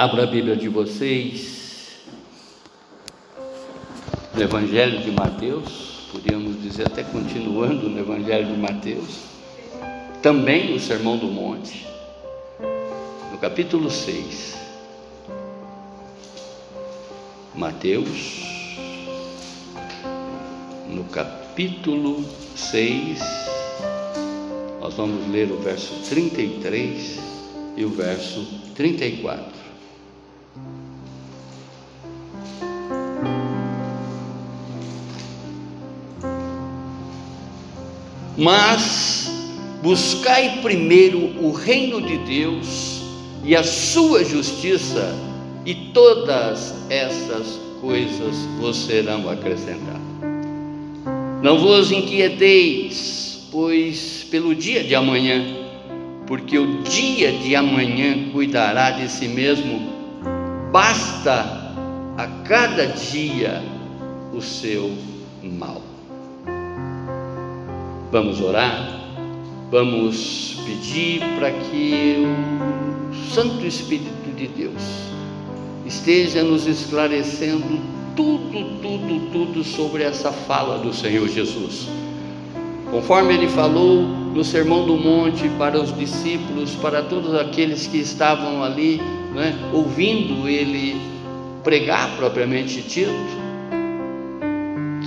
Abra a Bíblia de vocês no Evangelho de Mateus, podíamos dizer até continuando no Evangelho de Mateus, também o Sermão do Monte, no capítulo 6. Mateus, no capítulo 6, nós vamos ler o verso 33 e o verso 34. Mas buscai primeiro o reino de Deus e a sua justiça, e todas essas coisas vos serão acrescentadas. Não vos inquieteis, pois pelo dia de amanhã, porque o dia de amanhã cuidará de si mesmo, basta a cada dia o seu mal. Vamos orar? Vamos pedir para que o Santo Espírito de Deus esteja nos esclarecendo tudo, tudo, tudo sobre essa fala do Senhor Jesus. Conforme ele falou no Sermão do Monte para os discípulos, para todos aqueles que estavam ali, né, ouvindo ele pregar propriamente dito,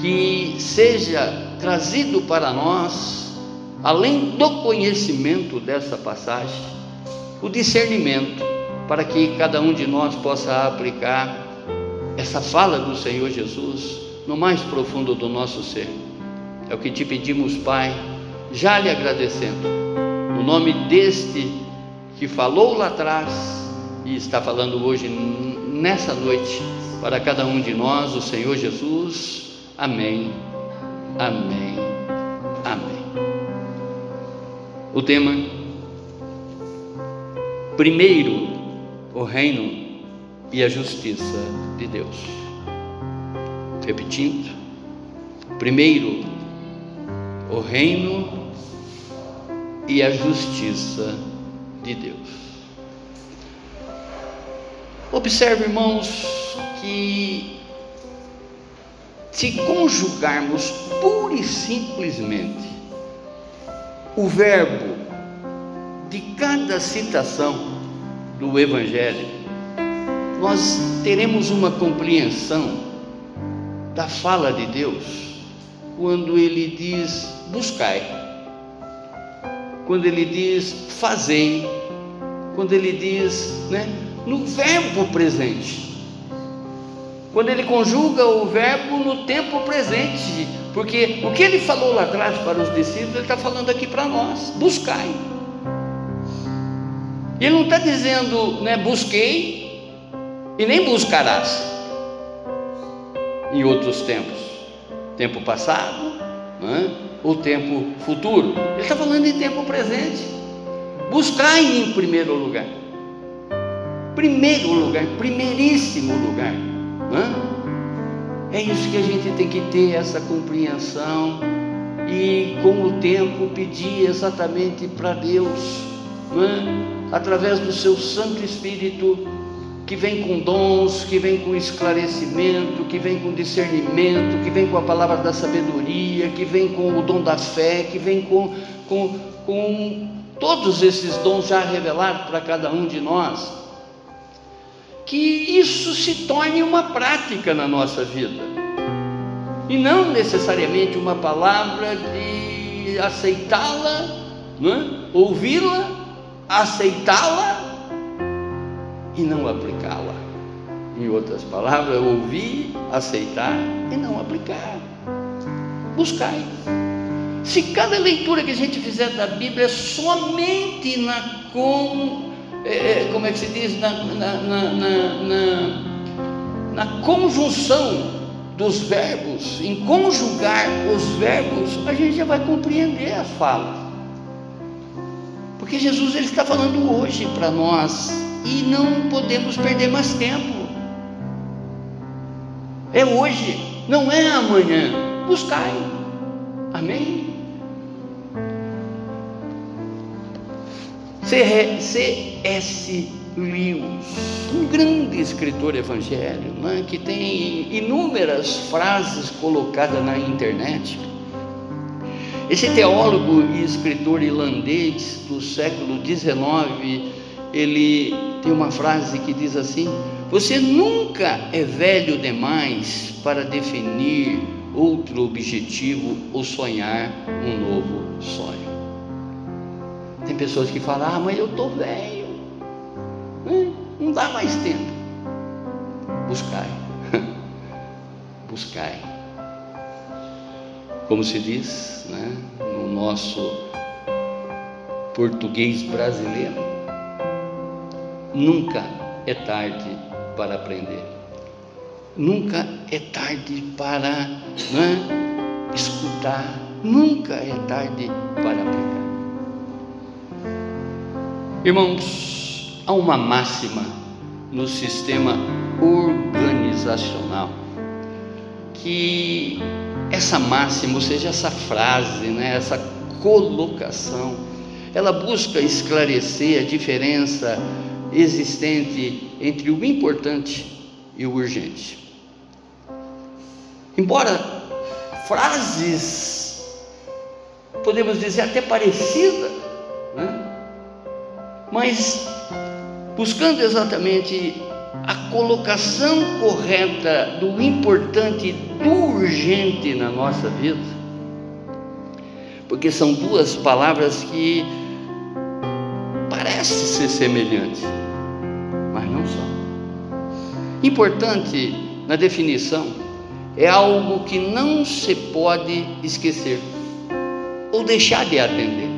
que seja trazido para nós, além do conhecimento dessa passagem, o discernimento, para que cada um de nós possa aplicar essa fala do Senhor Jesus no mais profundo do nosso ser. É o que te pedimos, Pai, já lhe agradecendo, no nome deste que falou lá atrás e está falando hoje, nessa noite, para cada um de nós, o Senhor Jesus. Amém Amém. Amém. O tema: primeiro, o reino e a justiça de Deus. Repetindo: primeiro, o reino e a justiça de Deus. Observe, irmãos, que se conjugarmos pura e simplesmente o verbo de cada citação do Evangelho, nós teremos uma compreensão da fala de Deus quando ele diz buscai, quando ele diz fazei, quando ele diz né, no verbo presente. Quando ele conjuga o verbo no tempo presente, porque o que ele falou lá atrás para os discípulos, ele está falando aqui para nós: buscai. Ele não está dizendo, né, busquei e nem buscarás em outros tempos, tempo passado né, ou tempo futuro. Ele está falando em tempo presente. Buscai em primeiro lugar, primeiro lugar, primeiríssimo lugar é isso que a gente tem que ter, essa compreensão. E com o tempo pedir exatamente para Deus, através do seu Santo Espírito, que vem com dons, que vem com esclarecimento, que vem com discernimento, que vem com a palavra da sabedoria, que vem com o dom da fé, que vem com, com, com todos esses dons já revelados para cada um de nós que isso se torne uma prática na nossa vida. E não necessariamente uma palavra de aceitá-la, é? ouvi-la, aceitá-la e não aplicá-la. Em outras palavras, ouvir, aceitar e não aplicar. Buscai. Se cada leitura que a gente fizer da Bíblia é somente na com é, é, como é que se diz, na, na, na, na, conjunção dos verbos, em conjugar os verbos, a gente já vai compreender a fala. Porque Jesus ele está falando hoje para nós e não podemos perder mais tempo. É hoje, não é amanhã. Buscai. Amém? C.S. Lewis, um grande escritor evangélico, né, que tem inúmeras frases colocadas na internet. Esse teólogo e escritor irlandês do século XIX, ele tem uma frase que diz assim: Você nunca é velho demais para definir outro objetivo ou sonhar um novo sonho. Tem pessoas que falam: Ah, mas eu estou velho, não dá mais tempo. Buscai, buscai. Como se diz né, no nosso português brasileiro, nunca é tarde para aprender. Nunca é tarde para né, escutar. Nunca é tarde para aprender. Irmãos, há uma máxima no sistema organizacional que essa máxima, ou seja, essa frase, né, essa colocação, ela busca esclarecer a diferença existente entre o importante e o urgente. Embora frases, podemos dizer até parecidas? Mas buscando exatamente a colocação correta do importante e do urgente na nossa vida, porque são duas palavras que parecem ser semelhantes, mas não são. Importante na definição é algo que não se pode esquecer ou deixar de atender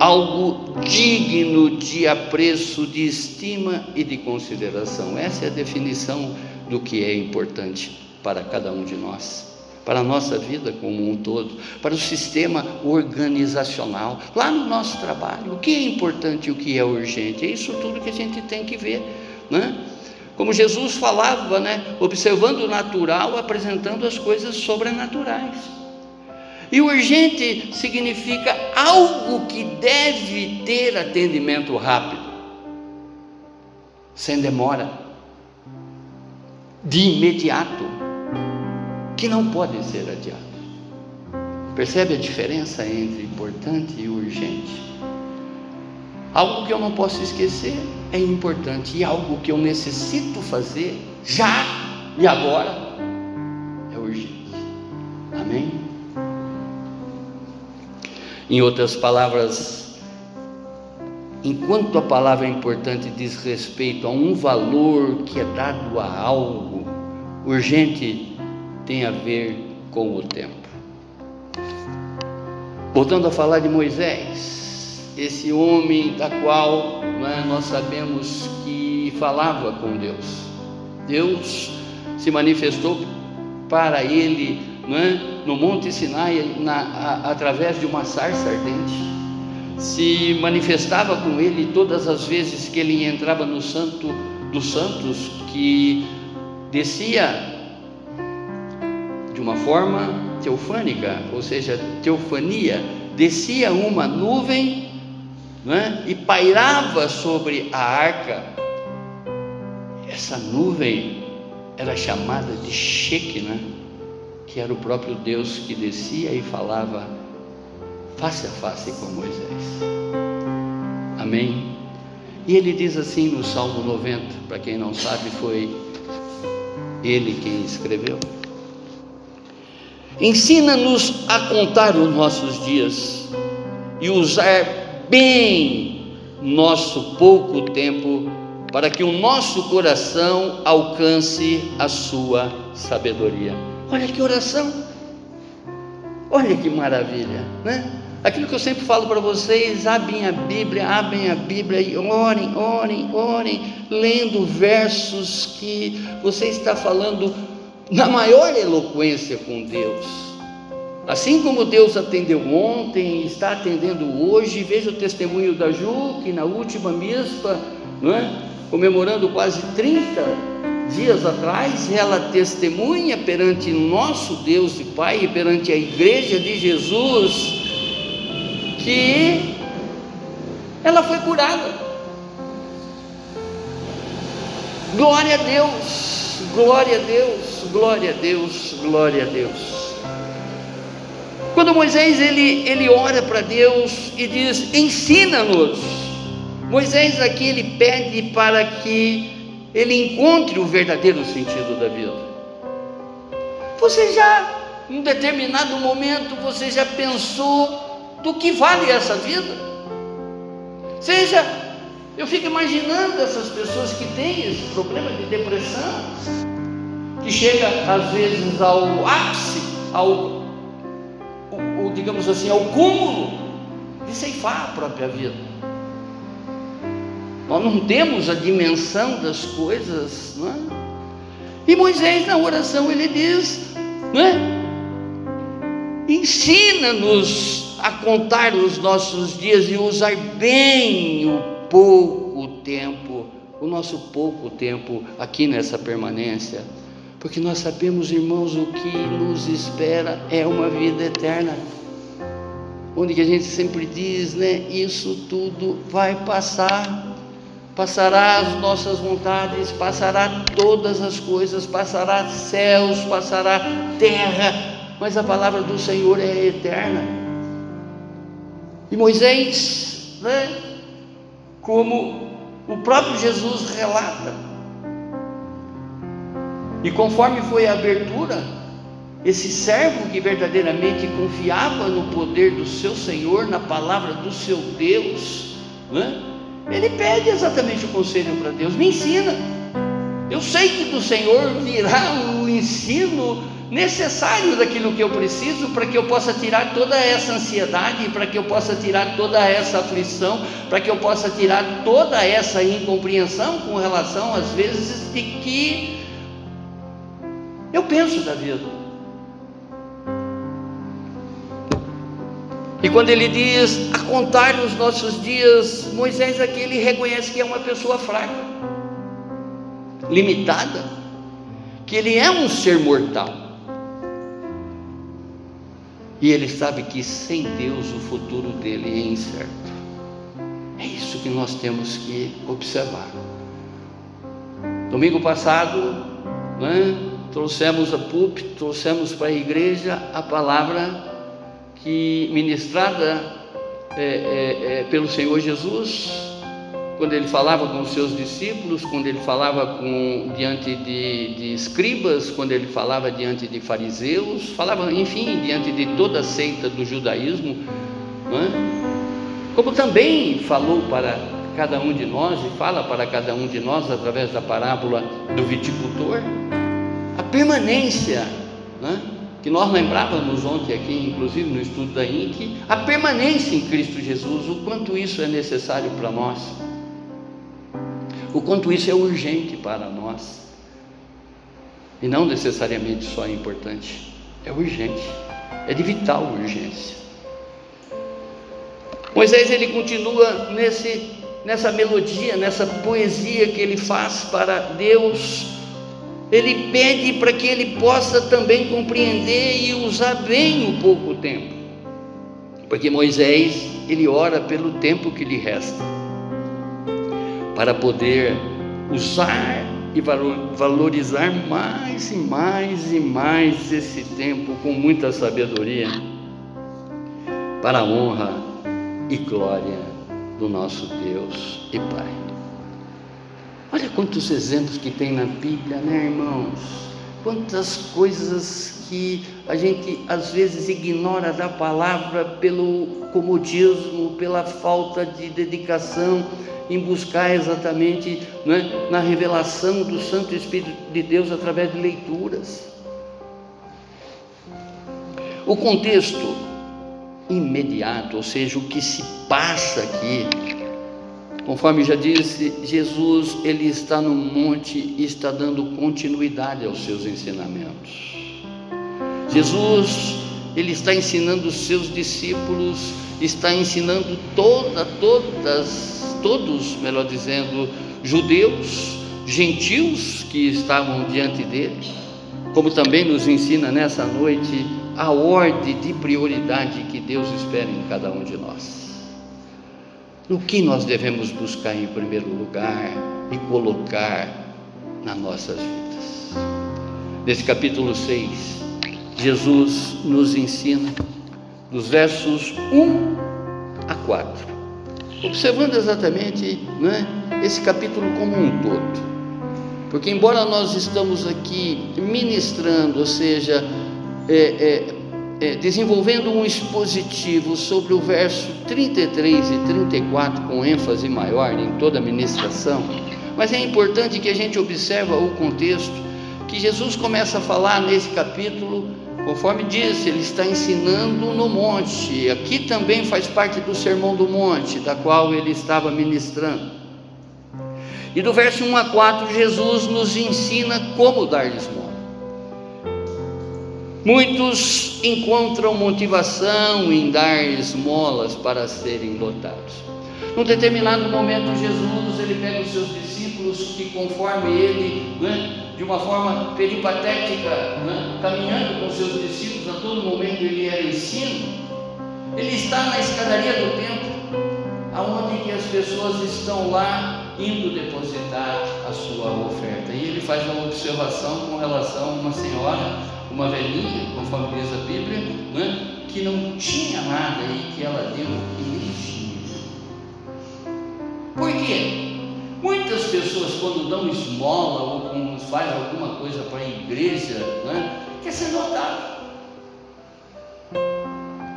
algo digno de apreço, de estima e de consideração. Essa é a definição do que é importante para cada um de nós, para a nossa vida como um todo, para o sistema organizacional, lá no nosso trabalho, o que é importante e o que é urgente. É isso tudo que a gente tem que ver, né? Como Jesus falava, né? Observando o natural, apresentando as coisas sobrenaturais. E urgente significa algo que deve ter atendimento rápido, sem demora, de imediato, que não pode ser adiado. Percebe a diferença entre importante e urgente? Algo que eu não posso esquecer é importante, e algo que eu necessito fazer já e agora é urgente. Amém? Em outras palavras, enquanto a palavra importante diz respeito a um valor que é dado a algo, urgente tem a ver com o tempo. Voltando a falar de Moisés, esse homem da qual é, nós sabemos que falava com Deus. Deus se manifestou para ele é? no Monte Sinai, na, a, através de uma sarça ardente, se manifestava com ele todas as vezes que ele entrava no Santo dos Santos, que descia de uma forma teofânica, ou seja, teofania, descia uma nuvem é? e pairava sobre a arca. Essa nuvem era chamada de Shekinah que era o próprio Deus que descia e falava face a face com Moisés. Amém? E ele diz assim no Salmo 90, para quem não sabe, foi ele quem escreveu. Ensina-nos a contar os nossos dias e usar bem nosso pouco tempo para que o nosso coração alcance a sua sabedoria. Olha que oração. Olha que maravilha, né? Aquilo que eu sempre falo para vocês, abrem a Bíblia, abrem a Bíblia e orem, orem, orem, lendo versos que você está falando na maior eloquência com Deus. Assim como Deus atendeu ontem, está atendendo hoje, veja o testemunho da Ju, que na última mispa, não é? comemorando quase 30 dias atrás, ela testemunha perante nosso Deus e Pai e perante a igreja de Jesus que ela foi curada. Glória a Deus, glória a Deus, glória a Deus, glória a Deus. Quando Moisés ele, ele ora para Deus e diz: ensina-nos. Moisés aqui ele pede para que ele encontre o verdadeiro sentido da vida. Você já, em determinado momento, você já pensou do que vale essa vida? Seja, eu fico imaginando essas pessoas que têm esse problema de depressão, que chega às vezes ao ápice, ao digamos assim, ao cúmulo de ceifar a própria vida. Nós não temos a dimensão das coisas, não é? E Moisés na oração ele diz, é? Ensina-nos a contar os nossos dias e usar bem o pouco tempo, o nosso pouco tempo aqui nessa permanência, porque nós sabemos, irmãos, o que nos espera é uma vida eterna. Onde que a gente sempre diz, né? Isso tudo vai passar passará as nossas vontades, passará todas as coisas, passará céus, passará terra, mas a palavra do Senhor é eterna. E Moisés, né, como o próprio Jesus relata, e conforme foi a abertura, esse servo que verdadeiramente confiava no poder do seu Senhor, na palavra do seu Deus, né? Ele pede exatamente o conselho para Deus: me ensina. Eu sei que do Senhor virá o ensino necessário daquilo que eu preciso para que eu possa tirar toda essa ansiedade, para que eu possa tirar toda essa aflição, para que eu possa tirar toda essa incompreensão com relação às vezes de que eu penso da vida. E quando ele diz a contar os nossos dias, Moisés aqui ele reconhece que é uma pessoa fraca, limitada, que ele é um ser mortal. E ele sabe que sem Deus o futuro dele é incerto. É isso que nós temos que observar. Domingo passado, né, trouxemos a púlpito, trouxemos para a igreja a palavra que ministrada é, é, é, pelo Senhor Jesus, quando ele falava com os seus discípulos, quando ele falava com, diante de, de escribas, quando ele falava diante de fariseus, falava, enfim, diante de toda a seita do judaísmo, é? como também falou para cada um de nós e fala para cada um de nós através da parábola do viticultor, a permanência, é? Que nós lembrávamos ontem aqui, inclusive no estudo da INC, a permanência em Cristo Jesus, o quanto isso é necessário para nós, o quanto isso é urgente para nós, e não necessariamente só é importante, é urgente, é de vital urgência. Moisés ele continua nesse, nessa melodia, nessa poesia que ele faz para Deus ele pede para que ele possa também compreender e usar bem o pouco tempo. Porque Moisés, ele ora pelo tempo que lhe resta, para poder usar e valorizar mais e mais e mais esse tempo com muita sabedoria, para a honra e glória do nosso Deus e Pai. Olha quantos exemplos que tem na Bíblia, né, irmãos? Quantas coisas que a gente às vezes ignora da palavra pelo comodismo, pela falta de dedicação em buscar exatamente né, na revelação do Santo Espírito de Deus através de leituras. O contexto imediato, ou seja, o que se passa aqui, Conforme já disse, Jesus ele está no monte e está dando continuidade aos seus ensinamentos. Jesus ele está ensinando os seus discípulos, está ensinando toda, todas, todos, melhor dizendo, judeus, gentios que estavam diante dele, como também nos ensina nessa noite a ordem de prioridade que Deus espera em cada um de nós no que nós devemos buscar em primeiro lugar e colocar nas nossas vidas. Nesse capítulo 6, Jesus nos ensina, dos versos 1 a 4, observando exatamente né, esse capítulo como um todo. Porque, embora nós estamos aqui ministrando, ou seja, é, é, é, desenvolvendo um expositivo sobre o verso 33 e 34 com ênfase maior em toda a ministração, mas é importante que a gente observe o contexto que Jesus começa a falar nesse capítulo, conforme disse, ele está ensinando no monte. Aqui também faz parte do Sermão do Monte, da qual ele estava ministrando. E do verso 1 a 4, Jesus nos ensina como dar esmola. Muitos encontram motivação em dar esmolas para serem lotados. Num determinado momento, Jesus ele pega os seus discípulos que, conforme ele, né, de uma forma peripatética, né, caminhando com seus discípulos, a todo momento ele era ensino. Ele está na escadaria do templo, aonde que as pessoas estão lá indo depositar a sua oferta. E ele faz uma observação com relação a uma senhora uma velhinha, conforme diz a Bíblia, né, que não tinha nada e que ela deu energia. Por quê? Muitas pessoas, quando dão esmola ou quando faz alguma coisa para a igreja, né, quer ser notado.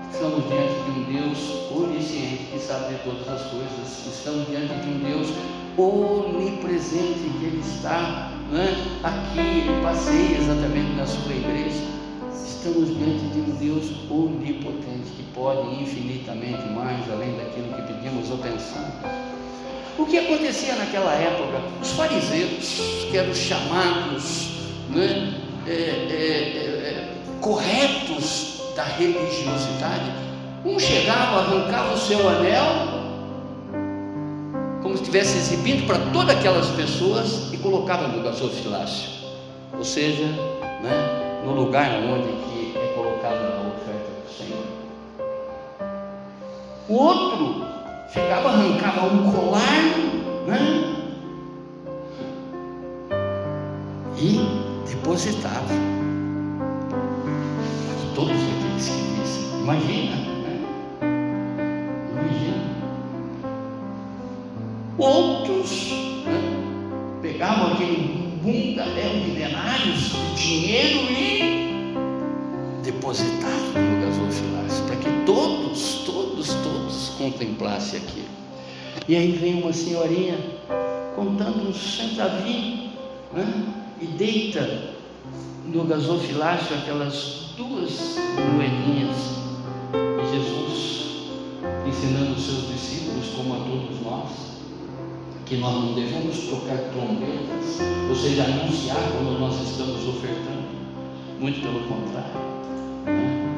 Estamos diante de um Deus onisciente que sabe de todas as coisas. Estamos diante de um Deus onipresente que Ele está né? aqui, Ele passeia exatamente na sua igreja. Estamos diante de um Deus onipotente que pode infinitamente mais além daquilo que pedimos ou pensamos. O que acontecia naquela época? Os fariseus, que eram chamados né, é, é, é corretos da religiosidade, um chegava, arrancava o seu anel estivesse exibindo para todas aquelas pessoas e colocava no gasofilácio, ou seja, né, no lugar onde que é colocada a oferta do Senhor. O outro chegava, arrancava um colar, né, e depositava. Todos aqueles que dizem, imagina, Outros né, pegavam aquele bundadel de denários de dinheiro e depositavam no gasofilácio, para que todos, todos, todos contemplassem aquilo. E aí vem uma senhorinha contando um centavinho né, e deita no gasofilácio aquelas duas moedinhas. E Jesus ensinando os seus discípulos, como a todos nós, que nós não devemos tocar trombetas, ou seja, anunciar quando nós estamos ofertando. Muito pelo contrário. Né?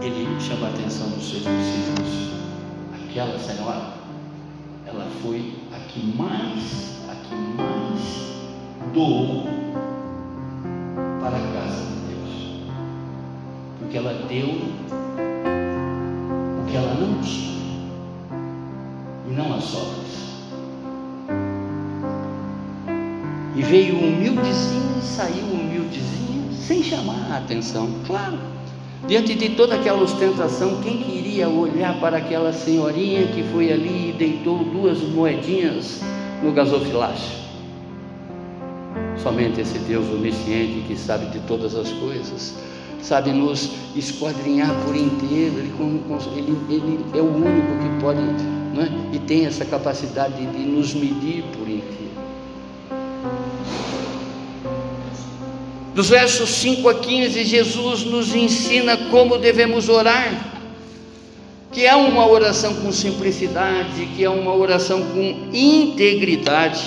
Ele chama a atenção dos seus discípulos. Aquela senhora, ela foi a que mais, a que mais doou para a casa de Deus. Porque ela deu o que ela não tinha. E não as sobras. Veio humildezinho saiu humildezinho, sem chamar a atenção, claro. Diante de toda aquela ostentação, quem queria olhar para aquela senhorinha que foi ali e deitou duas moedinhas no gasofilácio? Somente esse Deus onisciente que sabe de todas as coisas, sabe nos esquadrinhar por inteiro, ele, ele, ele é o único que pode né, e tem essa capacidade de nos medir por Dos versos 5 a 15, Jesus nos ensina como devemos orar, que é uma oração com simplicidade, que é uma oração com integridade,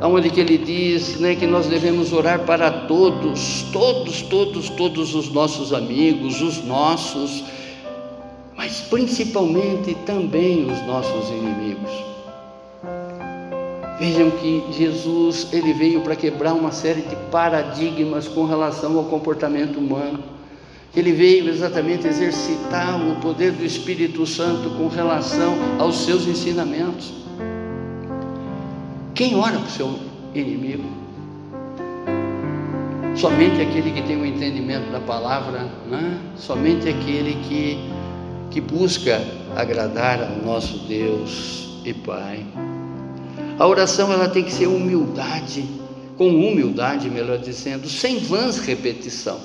onde que ele diz né, que nós devemos orar para todos, todos, todos, todos os nossos amigos, os nossos, mas principalmente também os nossos inimigos. Vejam que Jesus ele veio para quebrar uma série de paradigmas com relação ao comportamento humano. Ele veio exatamente exercitar o poder do Espírito Santo com relação aos seus ensinamentos. Quem ora para o seu inimigo. Somente aquele que tem o um entendimento da palavra, né? somente aquele que, que busca agradar ao nosso Deus e Pai. A oração ela tem que ser humildade, com humildade, melhor dizendo, sem vãs repetição.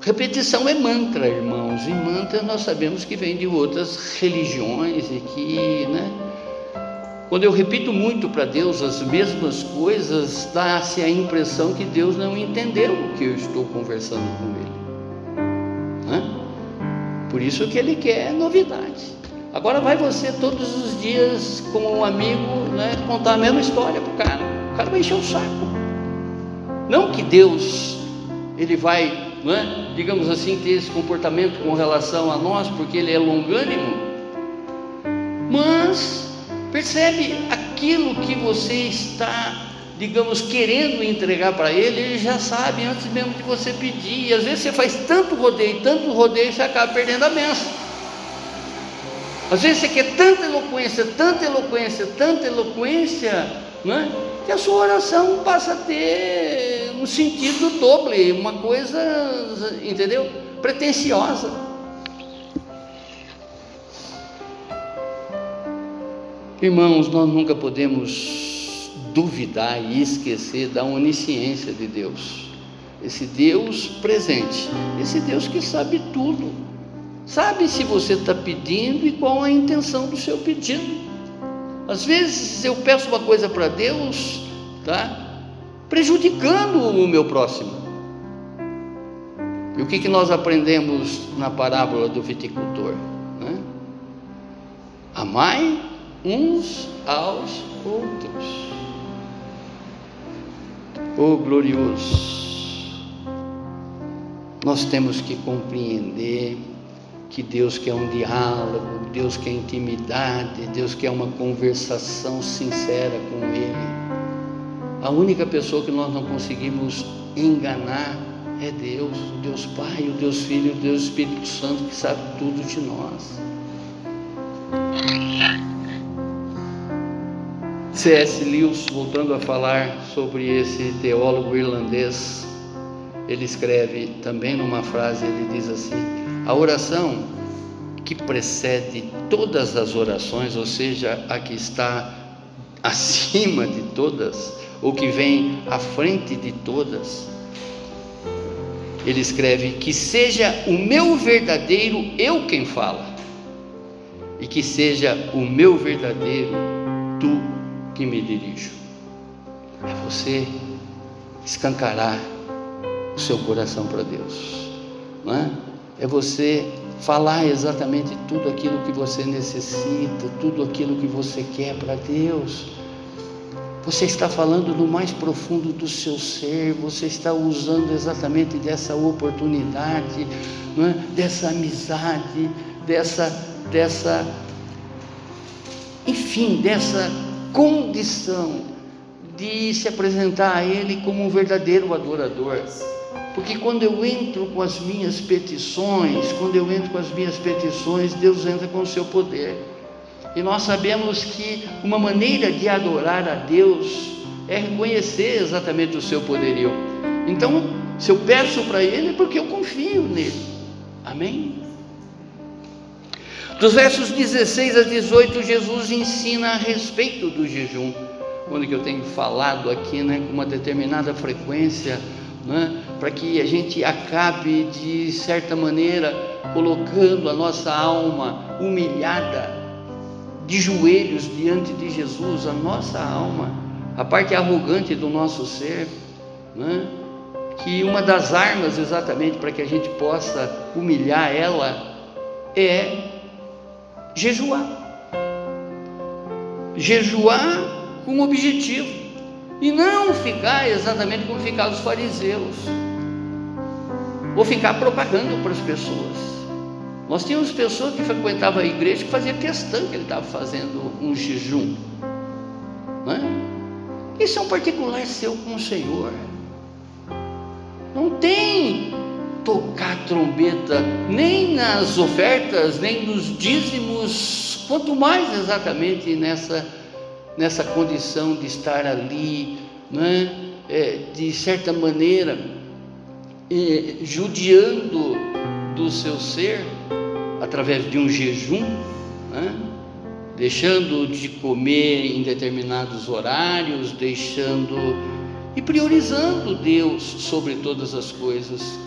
Repetição é mantra, irmãos, e mantra nós sabemos que vem de outras religiões e que, né? Quando eu repito muito para Deus as mesmas coisas, dá-se a impressão que Deus não entendeu o que eu estou conversando com Ele. Né? Por isso que Ele quer novidade. Agora vai você todos os dias, como um amigo, né, contar a mesma história para o cara. O cara vai encher o saco. Não que Deus, Ele vai, né, digamos assim, ter esse comportamento com relação a nós, porque Ele é longânimo, mas Percebe aquilo que você está, digamos, querendo entregar para ele, ele já sabe antes mesmo de você pedir. E às vezes você faz tanto rodeio, tanto rodeio, você acaba perdendo a benção. Às vezes você quer tanta eloquência, tanta eloquência, tanta eloquência, não é? que a sua oração passa a ter um sentido doble, uma coisa, entendeu? Pretensiosa. Irmãos, nós nunca podemos duvidar e esquecer da onisciência de Deus. Esse Deus presente, esse Deus que sabe tudo, sabe se você está pedindo e qual a intenção do seu pedido. Às vezes eu peço uma coisa para Deus, tá? Prejudicando o meu próximo. E o que, que nós aprendemos na parábola do viticultor? Né? Amai uns aos outros. Oh glorioso! Nós temos que compreender que Deus quer um diálogo, Deus quer intimidade, Deus quer uma conversação sincera com Ele. A única pessoa que nós não conseguimos enganar é Deus, o Deus Pai, o Deus Filho, o Deus Espírito Santo que sabe tudo de nós. C.S. Lewis, voltando a falar sobre esse teólogo irlandês, ele escreve também numa frase, ele diz assim: a oração que precede todas as orações, ou seja, a que está acima de todas, ou que vem à frente de todas, ele escreve: que seja o meu verdadeiro eu quem fala, e que seja o meu verdadeiro tu que me dirijo. É você escancarar o seu coração para Deus, não é? É você falar exatamente tudo aquilo que você necessita, tudo aquilo que você quer para Deus. Você está falando no mais profundo do seu ser, você está usando exatamente dessa oportunidade, é? dessa amizade, dessa, dessa, enfim, dessa condição de se apresentar a Ele como um verdadeiro adorador. Porque quando eu entro com as minhas petições, quando eu entro com as minhas petições, Deus entra com o seu poder. E nós sabemos que uma maneira de adorar a Deus é reconhecer exatamente o seu poderio. Então, se eu peço para Ele, é porque eu confio nele. Amém? Dos versos 16 a 18, Jesus ensina a respeito do jejum. Quando que eu tenho falado aqui, né, com uma determinada frequência, né, para que a gente acabe de certa maneira colocando a nossa alma humilhada de joelhos diante de Jesus, a nossa alma, a parte arrogante do nosso ser, né, que uma das armas exatamente para que a gente possa humilhar ela é jejuar. Jejuar com objetivo. E não ficar exatamente como ficaram os fariseus, ou ficar propagando para as pessoas. Nós tínhamos pessoas que frequentavam a igreja que faziam questão que ele estava fazendo um jejum. Não é? Isso é um particular seu com o Senhor. Não tem tocar trombeta, nem nas ofertas, nem nos dízimos, quanto mais exatamente nessa, nessa condição de estar ali né, é, de certa maneira, judiando do seu ser, através de um jejum, né, deixando de comer em determinados horários, deixando e priorizando Deus sobre todas as coisas,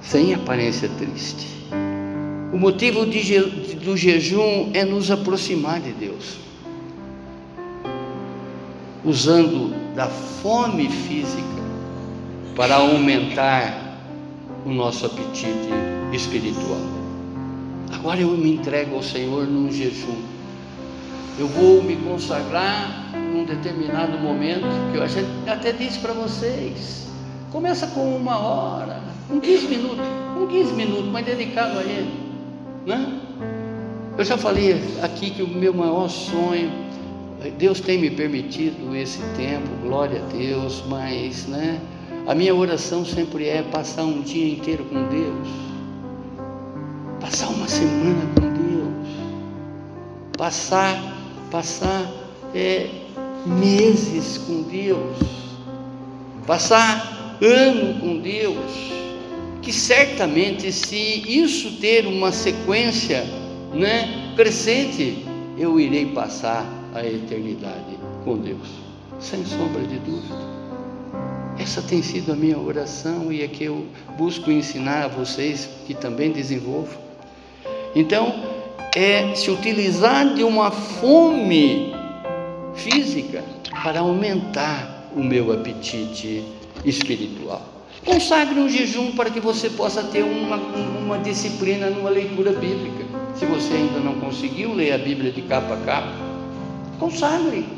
sem aparência triste. O motivo de, do jejum é nos aproximar de Deus, usando da fome física para aumentar o nosso apetite espiritual. Agora eu me entrego ao Senhor num jejum. Eu vou me consagrar num determinado momento que eu até disse para vocês. Começa com uma hora, com 15 minutos, com 15 minutos, mas dedicado a Ele. Né? Eu já falei aqui que o meu maior sonho, Deus tem me permitido esse tempo, glória a Deus, mas né, a minha oração sempre é passar um dia inteiro com Deus, passar uma semana com Deus, passar, passar é, meses com Deus, passar ano com Deus que certamente se isso ter uma sequência, né, crescente, eu irei passar a eternidade com Deus, sem sombra de dúvida. Essa tem sido a minha oração e é que eu busco ensinar a vocês que também desenvolvo. Então, é se utilizar de uma fome física para aumentar o meu apetite espiritual. Consagre um jejum para que você possa ter uma, uma disciplina numa leitura bíblica. Se você ainda não conseguiu ler a Bíblia de capa a capa, consagre.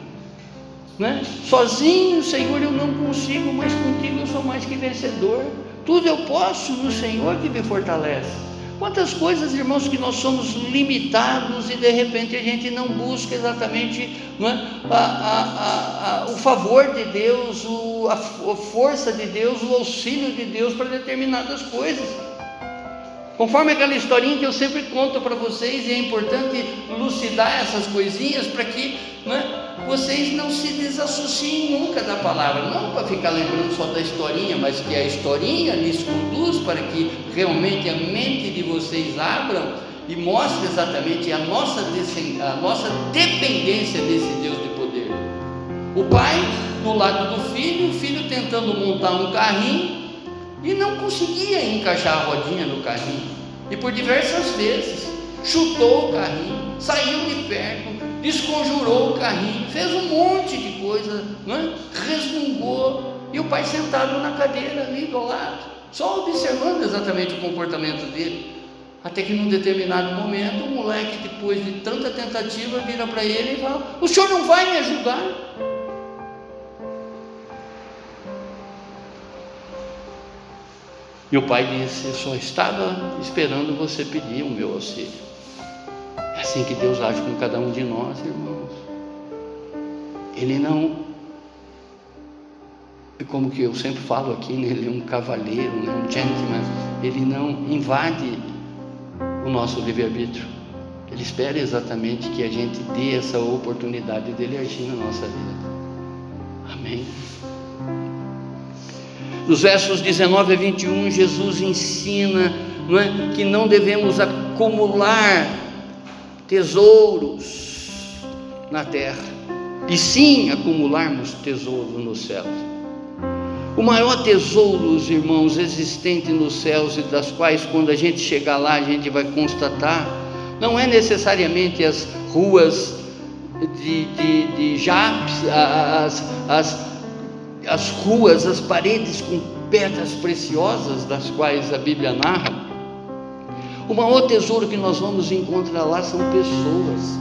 Né? Sozinho, Senhor, eu não consigo, mas contigo eu sou mais que vencedor. Tudo eu posso no Senhor que me fortalece. Quantas coisas, irmãos, que nós somos limitados e de repente a gente não busca exatamente não é, a, a, a, o favor de Deus, o, a força de Deus, o auxílio de Deus para determinadas coisas. Conforme aquela historinha que eu sempre conto para vocês, e é importante lucidar essas coisinhas para que né, vocês não se desassociem nunca da palavra, não para ficar lembrando só da historinha, mas que a historinha lhes conduz para que realmente a mente de vocês abram e mostre exatamente a nossa, a nossa dependência desse Deus de poder. O pai do lado do filho, o filho tentando montar um carrinho e não conseguia encaixar a rodinha no carrinho. E por diversas vezes chutou o carrinho, saiu de perto, desconjurou o carrinho, fez um monte de coisa, não é? resmungou, e o pai sentado na cadeira ali do lado, só observando exatamente o comportamento dele. Até que num determinado momento, o moleque, depois de tanta tentativa, vira para ele e fala: O senhor não vai me ajudar? E o pai disse: Eu só estava esperando você pedir o meu auxílio. É assim que Deus age com cada um de nós, irmãos. Ele não, é como que eu sempre falo aqui, né? ele é um cavaleiro, né? um gentleman. Ele não invade o nosso livre-arbítrio. Ele espera exatamente que a gente dê essa oportunidade dele agir na nossa vida. Amém. Nos versos 19 a 21, Jesus ensina não é, que não devemos acumular tesouros na terra, e sim acumularmos tesouros nos céus. O maior tesouro, irmãos, existente nos céus e das quais, quando a gente chegar lá, a gente vai constatar, não é necessariamente as ruas de, de, de as, as, as ruas, as paredes com pedras preciosas, das quais a Bíblia narra, o maior tesouro que nós vamos encontrar lá são pessoas.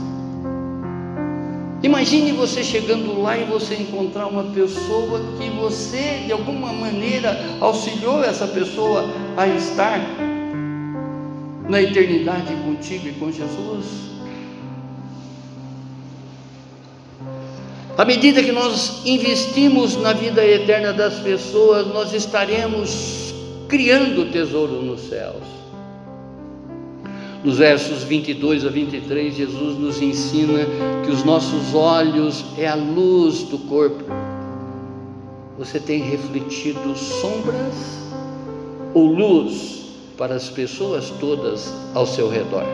Imagine você chegando lá e você encontrar uma pessoa que você de alguma maneira auxiliou essa pessoa a estar na eternidade contigo e com Jesus. À medida que nós investimos na vida eterna das pessoas, nós estaremos criando tesouro nos céus. Nos versos 22 a 23, Jesus nos ensina que os nossos olhos é a luz do corpo. Você tem refletido sombras ou luz para as pessoas todas ao seu redor?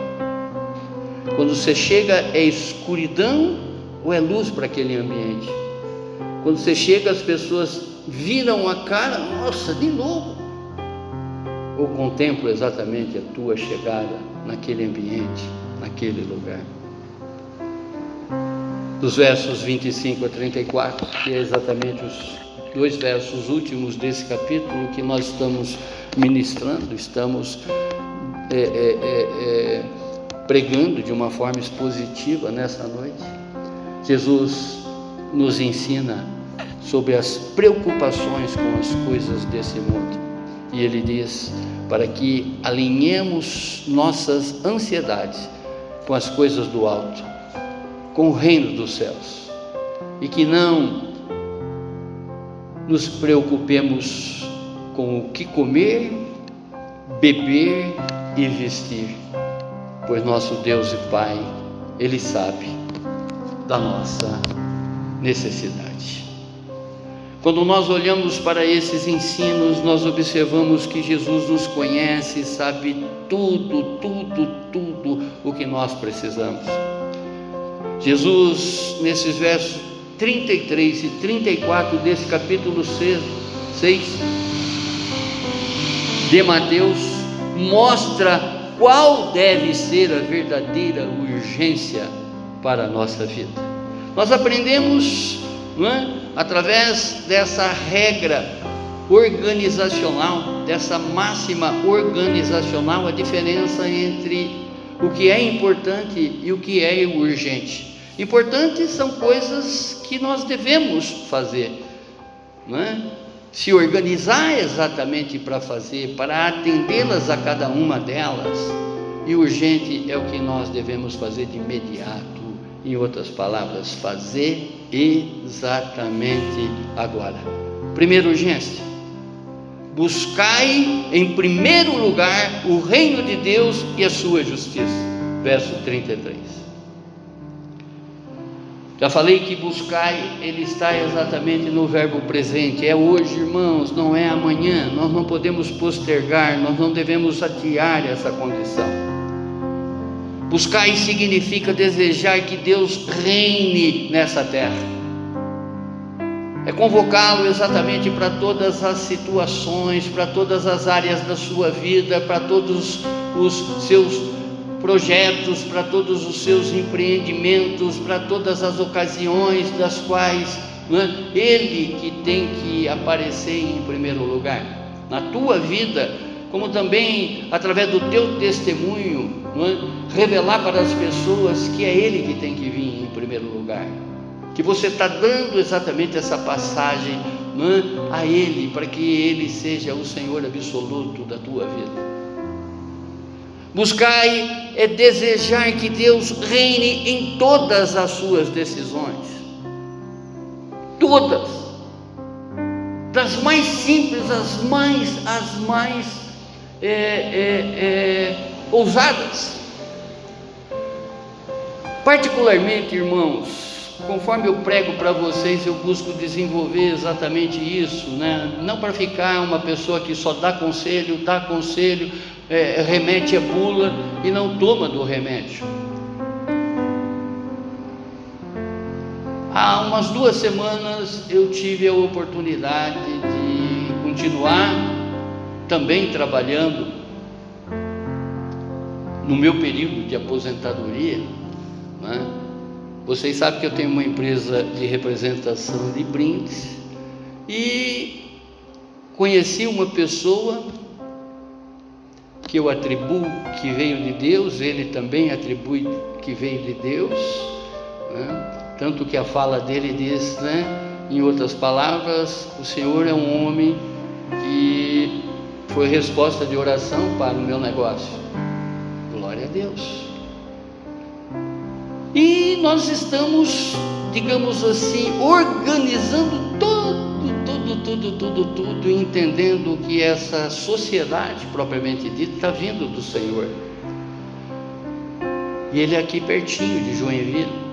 Quando você chega, é escuridão ou é luz para aquele ambiente? Quando você chega, as pessoas viram a cara, nossa, de novo. Ou contemplam exatamente a tua chegada naquele ambiente, naquele lugar. Dos versos 25 a 34, que é exatamente os dois versos últimos desse capítulo que nós estamos ministrando, estamos é, é, é, pregando de uma forma expositiva nessa noite. Jesus nos ensina sobre as preocupações com as coisas desse mundo. E ele diz: para que alinhemos nossas ansiedades com as coisas do alto, com o reino dos céus, e que não nos preocupemos com o que comer, beber e vestir, pois nosso Deus e Pai, Ele sabe da nossa necessidade. Quando nós olhamos para esses ensinos, nós observamos que Jesus nos conhece, sabe tudo, tudo, tudo o que nós precisamos. Jesus, nesses versos 33 e 34 desse capítulo 6, 6 de Mateus, mostra qual deve ser a verdadeira urgência para a nossa vida. Nós aprendemos é? através dessa regra organizacional, dessa máxima organizacional, a diferença entre o que é importante e o que é urgente. Importantes são coisas que nós devemos fazer, é? se organizar exatamente para fazer, para atendê-las a cada uma delas. E urgente é o que nós devemos fazer de imediato. Em outras palavras, fazer exatamente agora. Primeira urgência: buscai em primeiro lugar o reino de Deus e a sua justiça. Verso 33. Já falei que buscai, ele está exatamente no verbo presente. É hoje, irmãos, não é amanhã. Nós não podemos postergar, nós não devemos adiar essa condição. Buscar significa desejar que Deus reine nessa terra. É convocá-lo exatamente para todas as situações, para todas as áreas da sua vida, para todos os seus projetos, para todos os seus empreendimentos, para todas as ocasiões das quais é? Ele que tem que aparecer em primeiro lugar. Na tua vida, como também através do teu testemunho, é? revelar para as pessoas que é Ele que tem que vir em primeiro lugar, que você está dando exatamente essa passagem é? a Ele, para que Ele seja o Senhor absoluto da tua vida. Buscai é desejar que Deus reine em todas as suas decisões, todas, das mais simples às mais, as mais é, é, é, ousadas. Particularmente, irmãos, conforme eu prego para vocês, eu busco desenvolver exatamente isso, né? não para ficar uma pessoa que só dá conselho, dá conselho, é, remete a bula e não toma do remédio. Há umas duas semanas eu tive a oportunidade de continuar também trabalhando no meu período de aposentadoria. Né? Vocês sabem que eu tenho uma empresa de representação de brindes e conheci uma pessoa que eu atribuo que veio de Deus, ele também atribui que veio de Deus, né? tanto que a fala dele diz, né? em outras palavras, o Senhor é um homem que foi resposta de oração para o meu negócio. Deus. E nós estamos, digamos assim, organizando todo, tudo, tudo, tudo, tudo, entendendo que essa sociedade propriamente dita está vindo do Senhor. E ele é aqui pertinho de Joinville.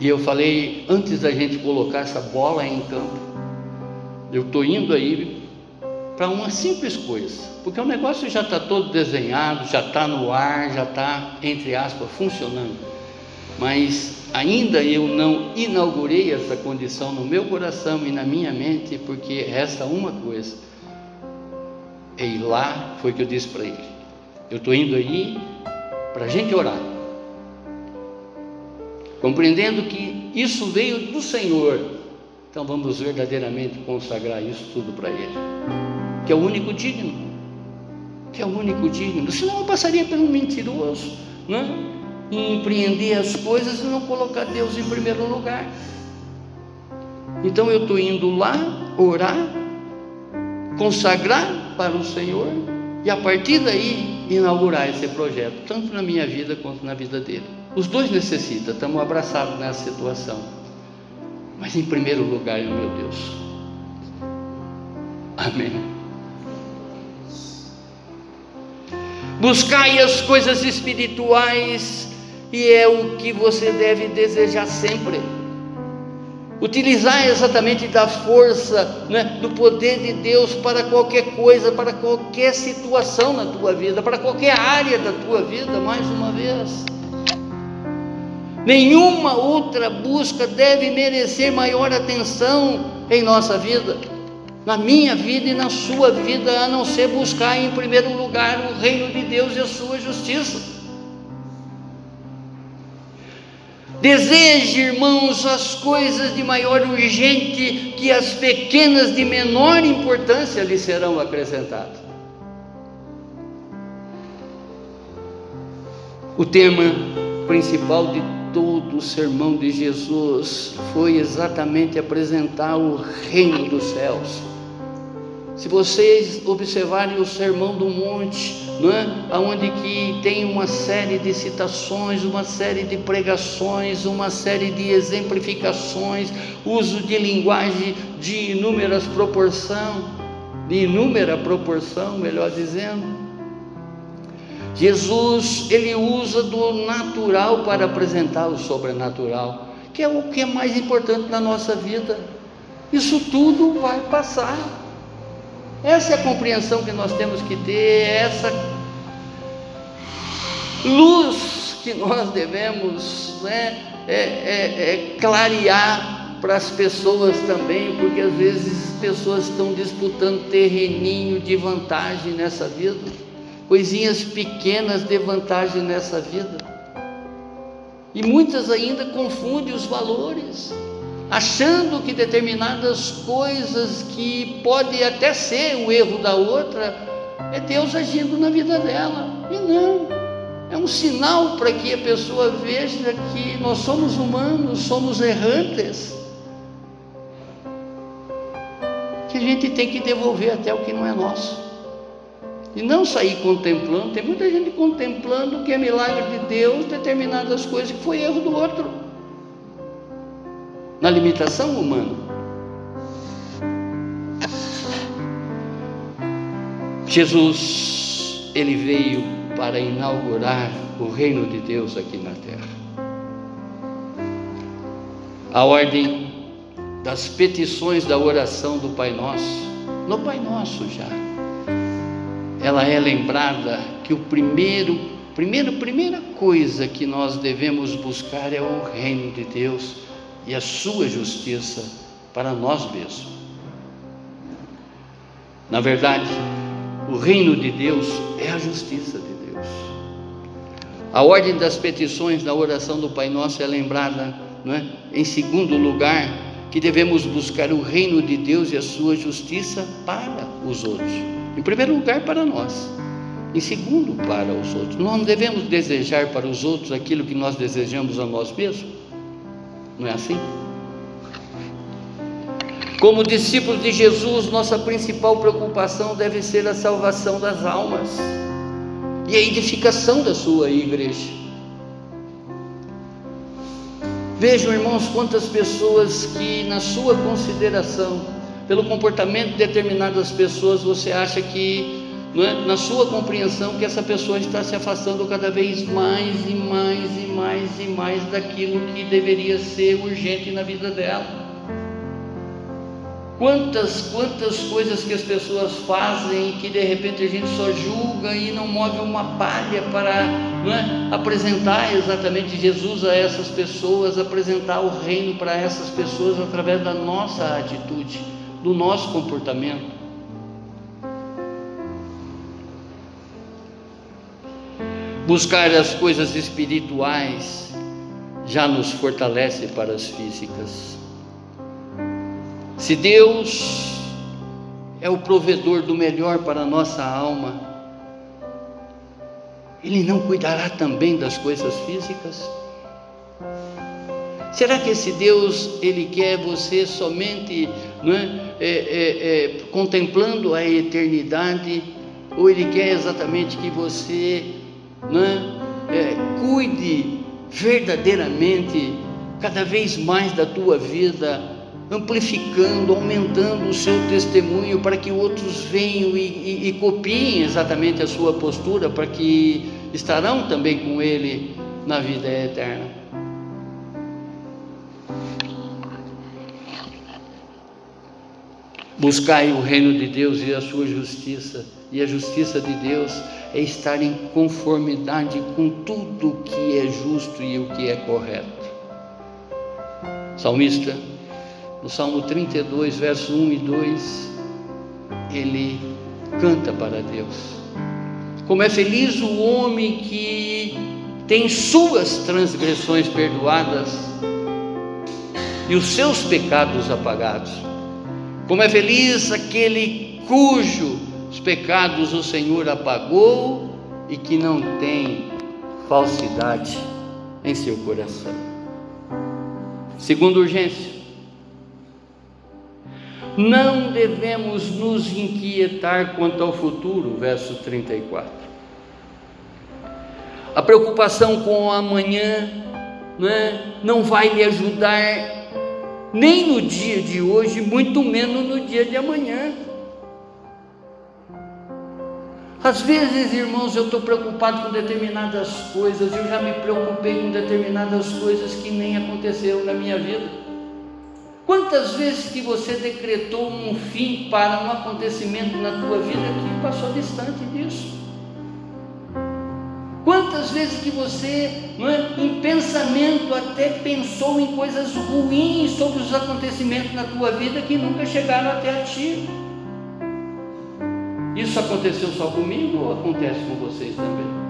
E eu falei, antes da gente colocar essa bola em campo, eu estou indo aí para uma simples coisa, porque o negócio já está todo desenhado, já está no ar, já está, entre aspas, funcionando. Mas ainda eu não inaugurei essa condição no meu coração e na minha mente, porque resta uma coisa. E lá foi que eu disse para ele: eu estou indo aí para a gente orar, compreendendo que isso veio do Senhor, então vamos verdadeiramente consagrar isso tudo para Ele, que é o único digno, que é o único digno, senão eu passaria por um mentiroso, né? em empreender as coisas e não colocar Deus em primeiro lugar. Então eu estou indo lá orar, consagrar para o Senhor e a partir daí inaugurar esse projeto, tanto na minha vida quanto na vida dele. Os dois necessitam, estamos abraçados nessa situação. Mas em primeiro lugar, meu Deus. Amém. Buscai as coisas espirituais, e é o que você deve desejar sempre utilizar exatamente da força, né, do poder de Deus para qualquer coisa, para qualquer situação na tua vida, para qualquer área da tua vida, mais uma vez. Nenhuma outra busca deve merecer maior atenção em nossa vida, na minha vida e na sua vida, a não ser buscar em primeiro lugar o reino de Deus e a sua justiça. Deseje, irmãos, as coisas de maior urgente, que as pequenas de menor importância lhe serão acrescentadas. O tema principal de todo o sermão de Jesus foi exatamente apresentar o reino dos céus. Se vocês observarem o sermão do monte, não é? Onde que tem uma série de citações, uma série de pregações, uma série de exemplificações, uso de linguagem de inúmeras proporção, de inúmera proporção, melhor dizendo. Jesus, ele usa do natural para apresentar o sobrenatural, que é o que é mais importante na nossa vida. Isso tudo vai passar. Essa é a compreensão que nós temos que ter, essa luz que nós devemos né, é, é, é clarear para as pessoas também, porque às vezes as pessoas estão disputando terreninho de vantagem nessa vida, coisinhas pequenas de vantagem nessa vida, e muitas ainda confundem os valores achando que determinadas coisas que pode até ser o erro da outra, é Deus agindo na vida dela. E não. É um sinal para que a pessoa veja que nós somos humanos, somos errantes. Que a gente tem que devolver até o que não é nosso. E não sair contemplando, tem muita gente contemplando que é milagre de Deus, determinadas coisas que foi erro do outro na limitação humana. Jesus, ele veio para inaugurar o reino de Deus aqui na terra. A ordem das petições da oração do Pai Nosso, no Pai Nosso já, ela é lembrada que o primeiro, primeiro, primeira coisa que nós devemos buscar é o reino de Deus e a sua justiça para nós mesmos. Na verdade, o reino de Deus é a justiça de Deus. A ordem das petições da oração do Pai Nosso é lembrada, não é? em segundo lugar, que devemos buscar o reino de Deus e a sua justiça para os outros. Em primeiro lugar, para nós. Em segundo, para os outros. Nós não devemos desejar para os outros aquilo que nós desejamos a nós mesmos. Não é assim? Como discípulos de Jesus, nossa principal preocupação deve ser a salvação das almas e a edificação da sua igreja. Vejam, irmãos, quantas pessoas que, na sua consideração, pelo comportamento de determinadas pessoas, você acha que é? na sua compreensão que essa pessoa está se afastando cada vez mais e mais e mais e mais daquilo que deveria ser urgente na vida dela. Quantas, quantas coisas que as pessoas fazem que de repente a gente só julga e não move uma palha para é? apresentar exatamente Jesus a essas pessoas, apresentar o reino para essas pessoas através da nossa atitude, do nosso comportamento. Buscar as coisas espirituais já nos fortalece para as físicas. Se Deus é o provedor do melhor para a nossa alma, Ele não cuidará também das coisas físicas? Será que esse Deus ele quer você somente é, é, é, é, contemplando a eternidade, ou ele quer exatamente que você não é, é, cuide verdadeiramente cada vez mais da tua vida amplificando, aumentando o seu testemunho para que outros venham e, e, e copiem exatamente a sua postura, para que estarão também com Ele na vida eterna. Buscai o reino de Deus e a sua justiça, e a justiça de Deus é estar em conformidade com tudo o que é justo e o que é correto. Salmista no Salmo 32, verso 1 e 2, ele canta para Deus. Como é feliz o homem que tem suas transgressões perdoadas e os seus pecados apagados. Como é feliz aquele cujos pecados o Senhor apagou e que não tem falsidade em seu coração. Segunda urgência, não devemos nos inquietar quanto ao futuro, verso 34. A preocupação com o amanhã não, é? não vai lhe ajudar nem no dia de hoje, muito menos no dia de amanhã. Às vezes, irmãos, eu estou preocupado com determinadas coisas, eu já me preocupei com determinadas coisas que nem aconteceram na minha vida. Quantas vezes que você decretou um fim para um acontecimento na tua vida que passou distante disso? Quantas vezes que você, é, em pensamento, até pensou em coisas ruins sobre os acontecimentos na tua vida que nunca chegaram até a ti? Isso aconteceu só comigo ou acontece com vocês também?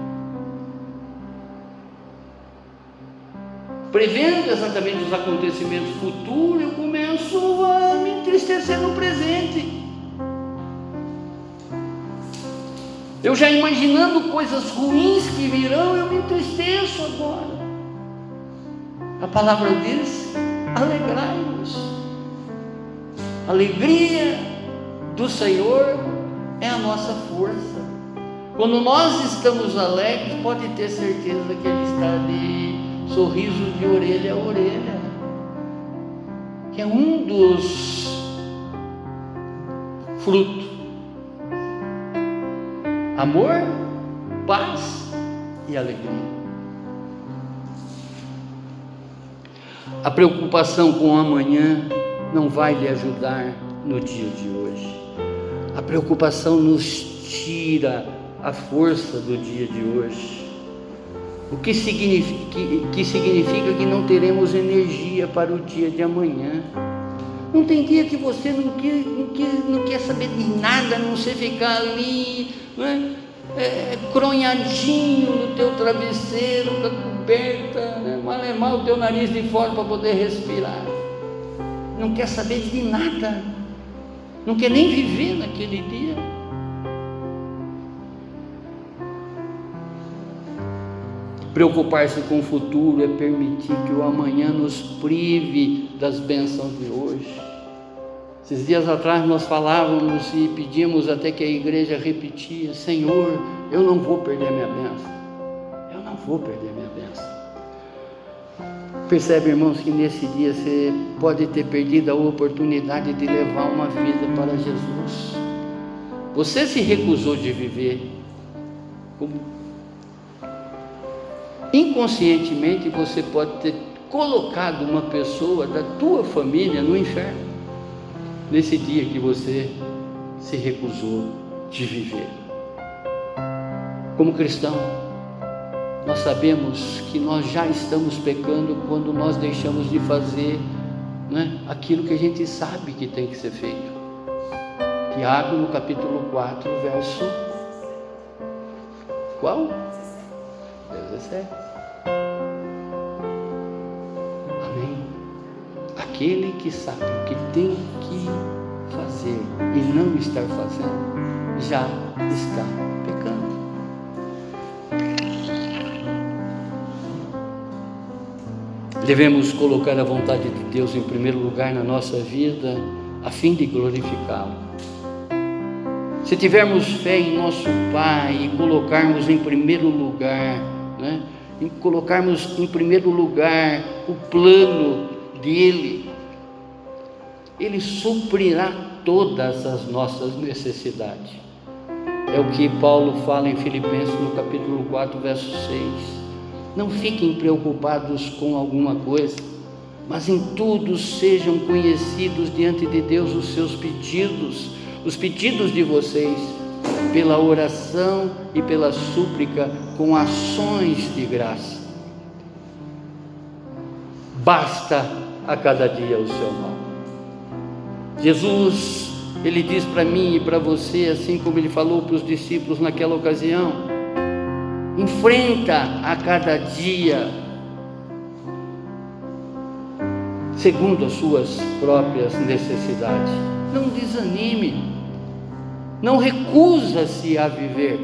prevendo exatamente os acontecimentos futuros, eu começo a me entristecer no presente. Eu já imaginando coisas ruins que virão, eu me entristeço agora. A palavra diz: alegrai-vos. Alegria do Senhor é a nossa força. Quando nós estamos alegres, pode ter certeza que Ele está ali sorriso de orelha a orelha, que é um dos frutos. Amor, paz e alegria. A preocupação com o amanhã não vai lhe ajudar no dia de hoje. A preocupação nos tira a força do dia de hoje. O que significa que, que significa que não teremos energia para o dia de amanhã. Não tem dia que você não quer, não quer, não quer saber de nada, não sei ficar ali, não é? É, cronhadinho no teu travesseiro, com a coberta, né? malemar o teu nariz de fora para poder respirar. Não quer saber de nada, não quer nem viver naquele dia. Preocupar-se com o futuro é permitir que o amanhã nos prive das bênçãos de hoje. Esses dias atrás nós falávamos e pedimos até que a igreja repetia: Senhor, eu não vou perder minha bênção. Eu não vou perder minha bênção. Percebe, irmãos, que nesse dia você pode ter perdido a oportunidade de levar uma vida para Jesus. Você se recusou de viver. Inconscientemente você pode ter colocado uma pessoa da tua família no inferno. Nesse dia que você se recusou de viver. Como cristão, nós sabemos que nós já estamos pecando quando nós deixamos de fazer né, aquilo que a gente sabe que tem que ser feito. Tiago, no capítulo 4, verso. Qual? 17. Aquele que sabe o que tem que fazer e não estar fazendo, já está pecando. Devemos colocar a vontade de Deus em primeiro lugar na nossa vida, a fim de glorificá-lo. Se tivermos fé em nosso Pai e colocarmos em primeiro lugar, né, em colocarmos em primeiro lugar o plano dele, ele suprirá todas as nossas necessidades. É o que Paulo fala em Filipenses no capítulo 4, verso 6. Não fiquem preocupados com alguma coisa, mas em tudo sejam conhecidos diante de Deus os seus pedidos os pedidos de vocês pela oração e pela súplica com ações de graça. Basta a cada dia o seu mal. Jesus, ele diz para mim e para você, assim como ele falou para os discípulos naquela ocasião: enfrenta a cada dia, segundo as suas próprias necessidades. Não desanime. Não recusa-se a viver.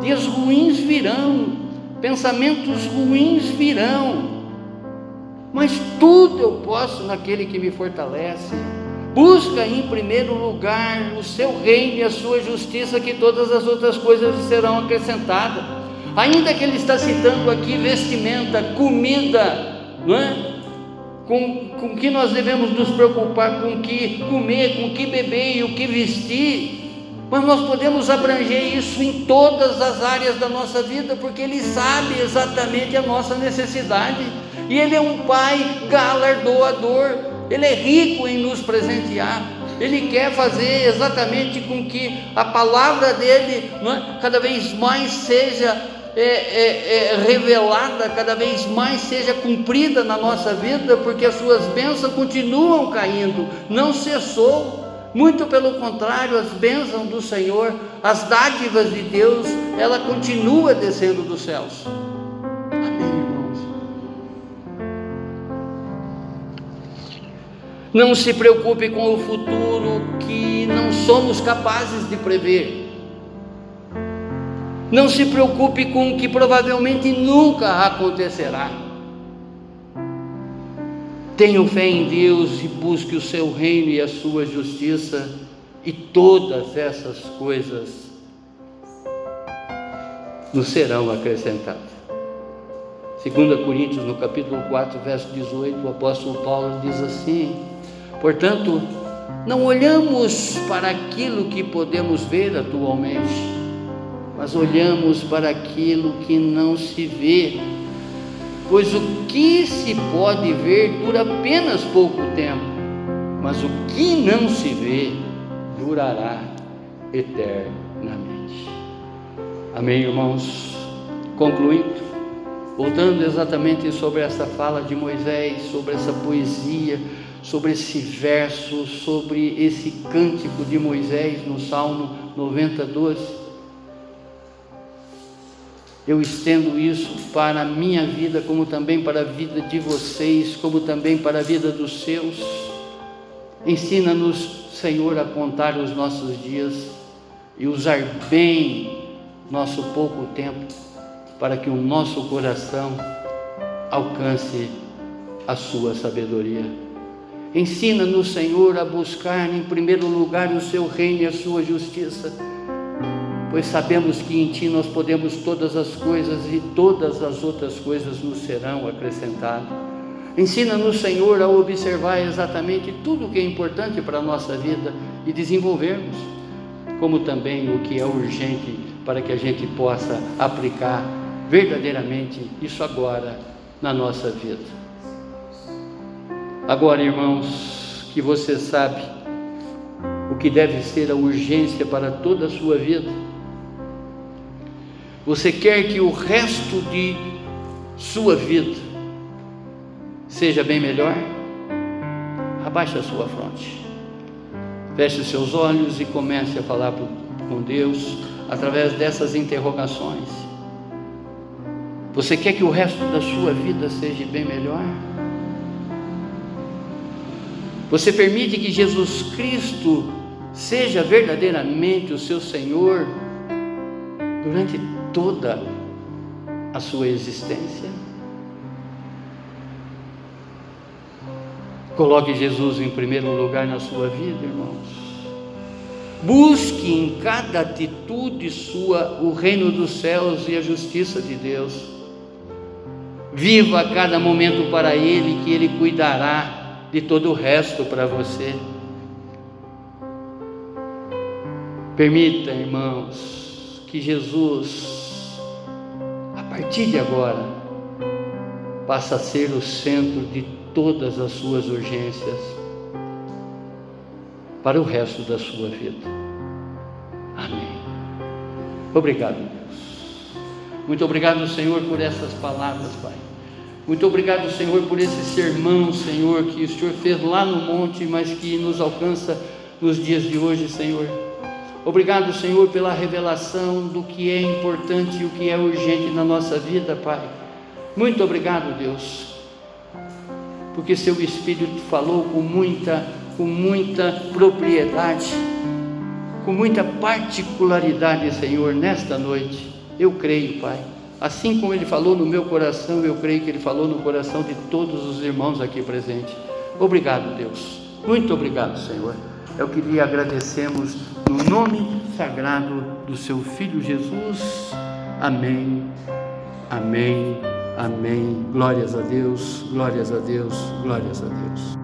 Dias ruins virão, pensamentos ruins virão, mas tudo eu posso naquele que me fortalece. Busca em primeiro lugar o seu reino e a sua justiça, que todas as outras coisas serão acrescentadas. Ainda que ele está citando aqui vestimenta, comida, não é? com, com que nós devemos nos preocupar, com o que comer, com o que beber e o que vestir, mas nós podemos abranger isso em todas as áreas da nossa vida, porque Ele sabe exatamente a nossa necessidade, e Ele é um Pai galardoador, Ele é rico em nos presentear, Ele quer fazer exatamente com que a palavra dele é, cada vez mais seja é, é, é, revelada, cada vez mais seja cumprida na nossa vida, porque as suas bênçãos continuam caindo, não cessou. Muito pelo contrário, as bênçãos do Senhor, as dádivas de Deus, ela continua descendo dos céus. Amém, irmãos. Não se preocupe com o futuro que não somos capazes de prever. Não se preocupe com o que provavelmente nunca acontecerá. Tenha fé em Deus e busque o seu reino e a sua justiça, e todas essas coisas nos serão acrescentadas. 2 Coríntios, no capítulo 4, verso 18, o apóstolo Paulo diz assim: Portanto, não olhamos para aquilo que podemos ver atualmente, mas olhamos para aquilo que não se vê. Pois o que se pode ver dura apenas pouco tempo, mas o que não se vê durará eternamente. Amém, irmãos? Concluindo, voltando exatamente sobre essa fala de Moisés, sobre essa poesia, sobre esse verso, sobre esse cântico de Moisés no Salmo 92 eu estendo isso para a minha vida, como também para a vida de vocês, como também para a vida dos seus. Ensina-nos, Senhor, a contar os nossos dias e usar bem nosso pouco tempo, para que o nosso coração alcance a Sua sabedoria. Ensina-nos, Senhor, a buscar em primeiro lugar o Seu reino e a Sua justiça pois sabemos que em Ti nós podemos todas as coisas e todas as outras coisas nos serão acrescentadas. Ensina-nos, Senhor, a observar exatamente tudo o que é importante para a nossa vida e desenvolvermos. como também o que é urgente para que a gente possa aplicar verdadeiramente isso agora na nossa vida. Agora, irmãos, que você sabe o que deve ser a urgência para toda a sua vida. Você quer que o resto de sua vida seja bem melhor? Abaixe a sua fronte. Feche os seus olhos e comece a falar com Deus através dessas interrogações. Você quer que o resto da sua vida seja bem melhor? Você permite que Jesus Cristo seja verdadeiramente o seu Senhor durante toda a sua existência? Coloque Jesus em primeiro lugar na sua vida, irmãos. Busque em cada atitude sua o reino dos céus e a justiça de Deus. Viva a cada momento para Ele, que Ele cuidará de todo o resto para você. Permita, irmãos, que Jesus, partir de agora, passe a ser o centro de todas as suas urgências para o resto da sua vida. Amém. Obrigado, Deus. Muito obrigado, Senhor, por essas palavras, Pai. Muito obrigado, Senhor, por esse sermão, Senhor, que o Senhor fez lá no monte, mas que nos alcança nos dias de hoje, Senhor. Obrigado, Senhor, pela revelação do que é importante e o que é urgente na nossa vida, Pai. Muito obrigado, Deus, porque Seu Espírito falou com muita com muita propriedade, com muita particularidade, Senhor, nesta noite. Eu creio, Pai. Assim como Ele falou no meu coração, eu creio que Ele falou no coração de todos os irmãos aqui presentes. Obrigado, Deus. Muito obrigado, Senhor. É o que lhe agradecemos no nome sagrado do Seu Filho Jesus. Amém. Amém. Amém. Glórias a Deus, glórias a Deus, glórias a Deus.